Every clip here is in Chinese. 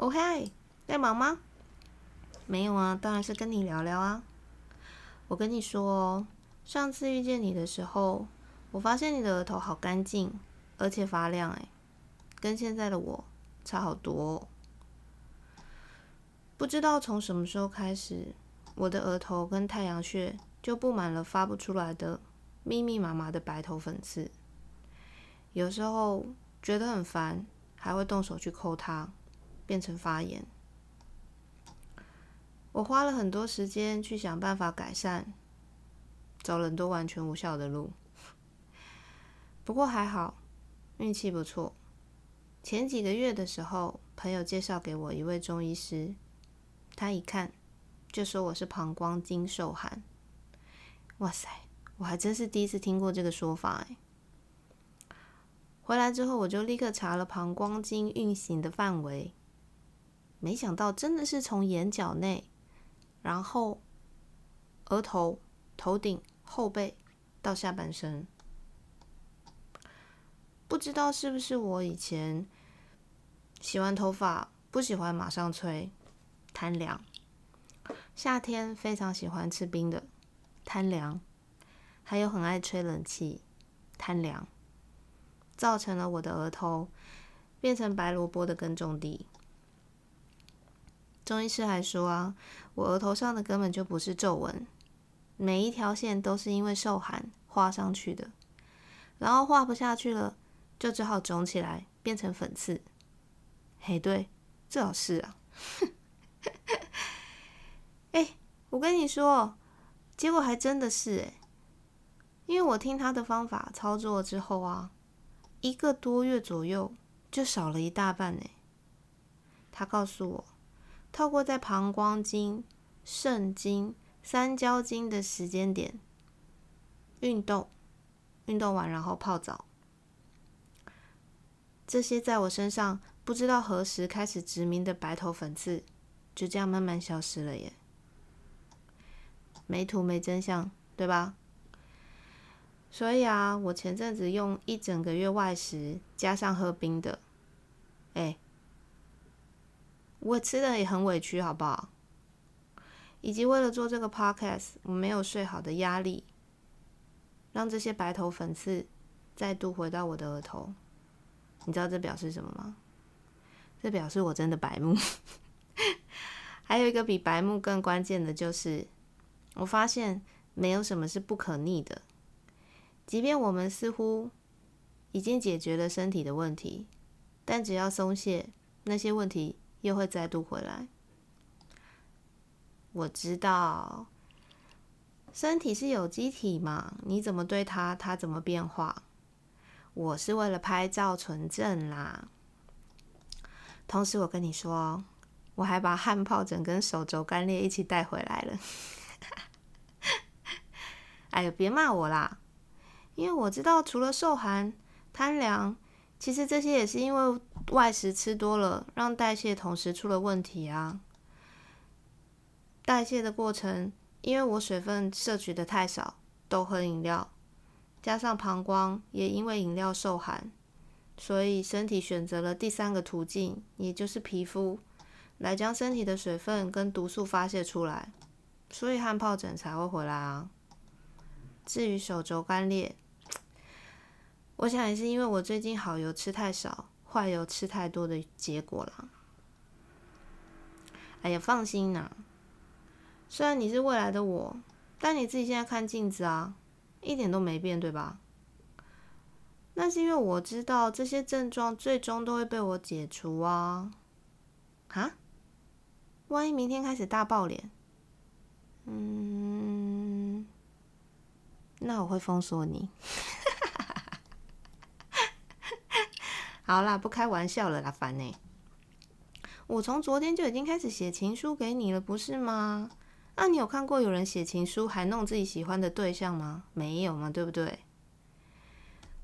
哦嗨，在忙吗？没有啊，当然是跟你聊聊啊。我跟你说哦，上次遇见你的时候，我发现你的额头好干净，而且发亮，诶，跟现在的我差好多。不知道从什么时候开始，我的额头跟太阳穴就布满了发不出来的密密麻麻的白头粉刺。有时候觉得很烦，还会动手去抠它，变成发炎。我花了很多时间去想办法改善，走了很多完全无效的路。不过还好，运气不错。前几个月的时候，朋友介绍给我一位中医师，他一看就说我是膀胱经受寒。哇塞，我还真是第一次听过这个说法哎。回来之后，我就立刻查了膀胱经运行的范围，没想到真的是从眼角内。然后，额头、头顶、后背到下半身，不知道是不是我以前洗完头发不喜欢马上吹，贪凉；夏天非常喜欢吃冰的，贪凉；还有很爱吹冷气，贪凉，造成了我的额头变成白萝卜的耕种地。中医师还说啊，我额头上的根本就不是皱纹，每一条线都是因为受寒画上去的，然后画不下去了，就只好肿起来变成粉刺。嘿，对，最好是啊。哎，我跟你说，结果还真的是哎，因为我听他的方法操作之后啊，一个多月左右就少了一大半哎。他告诉我。透过在膀胱经、肾经、三焦经的时间点运动，运动完然后泡澡，这些在我身上不知道何时开始殖民的白头粉刺，就这样慢慢消失了耶。没图没真相，对吧？所以啊，我前阵子用一整个月外食，加上喝冰的，哎。我吃的也很委屈，好不好？以及为了做这个 podcast，我没有睡好的压力，让这些白头粉刺再度回到我的额头。你知道这表示什么吗？这表示我真的白目。还有一个比白目更关键的就是，我发现没有什么是不可逆的。即便我们似乎已经解决了身体的问题，但只要松懈，那些问题。又会再度回来。我知道，身体是有机体嘛，你怎么对它，它怎么变化。我是为了拍照存证啦。同时，我跟你说，我还把汗疱疹跟手肘干裂一起带回来了。哎呀，别骂我啦，因为我知道，除了受寒、贪凉。其实这些也是因为外食吃多了，让代谢同时出了问题啊。代谢的过程，因为我水分摄取的太少，都喝饮料，加上膀胱也因为饮料受寒，所以身体选择了第三个途径，也就是皮肤，来将身体的水分跟毒素发泄出来，所以汗疱疹才会回来啊。至于手肘干裂，我想也是因为我最近好油吃太少，坏油吃太多的结果了。哎呀，放心呐，虽然你是未来的我，但你自己现在看镜子啊，一点都没变，对吧？那是因为我知道这些症状最终都会被我解除啊。啊？万一明天开始大爆脸，嗯，那我会封锁你。好啦，不开玩笑了啦，烦呢。我从昨天就已经开始写情书给你了，不是吗？那你有看过有人写情书还弄自己喜欢的对象吗？没有嘛，对不对？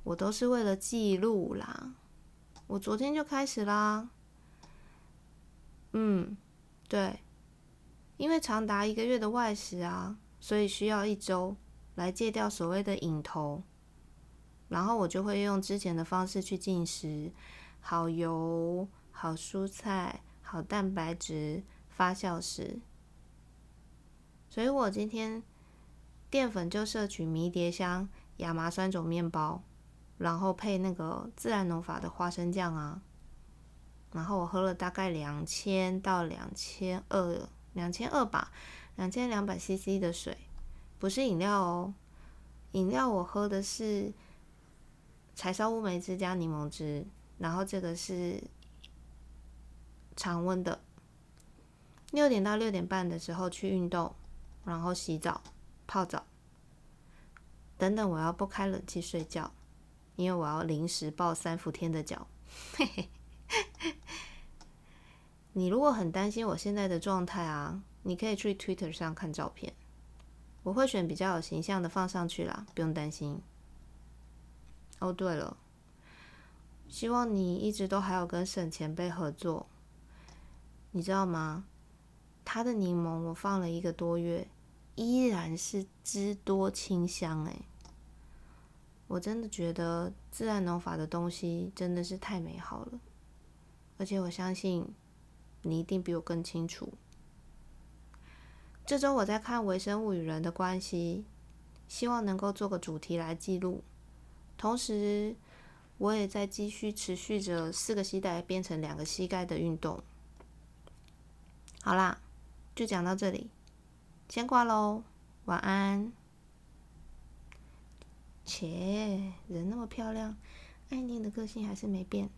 我都是为了记录啦。我昨天就开始啦。嗯，对，因为长达一个月的外食啊，所以需要一周来戒掉所谓的瘾头。然后我就会用之前的方式去进食，好油、好蔬菜、好蛋白质发酵食。所以我今天淀粉就摄取迷迭香、亚麻酸种面包，然后配那个自然农法的花生酱啊。然后我喝了大概两千到两千二，两千二吧，两千两百 CC 的水，不是饮料哦。饮料我喝的是柴烧乌梅汁加柠檬汁，然后这个是常温的。六点到六点半的时候去运动，然后洗澡、泡澡，等等，我要不开冷气睡觉，因为我要临时抱三伏天的脚。你如果很担心我现在的状态啊，你可以去 Twitter 上看照片，我会选比较有形象的放上去啦，不用担心。哦，对了，希望你一直都还有跟沈前辈合作，你知道吗？他的柠檬我放了一个多月，依然是汁多清香哎，我真的觉得自然农法的东西真的是太美好了。而且我相信你一定比我更清楚。这周我在看微生物与人的关系，希望能够做个主题来记录。同时，我也在继续持续着四个膝盖变成两个膝盖的运动。好啦，就讲到这里，先挂喽，晚安。切，人那么漂亮，爱念的个性还是没变。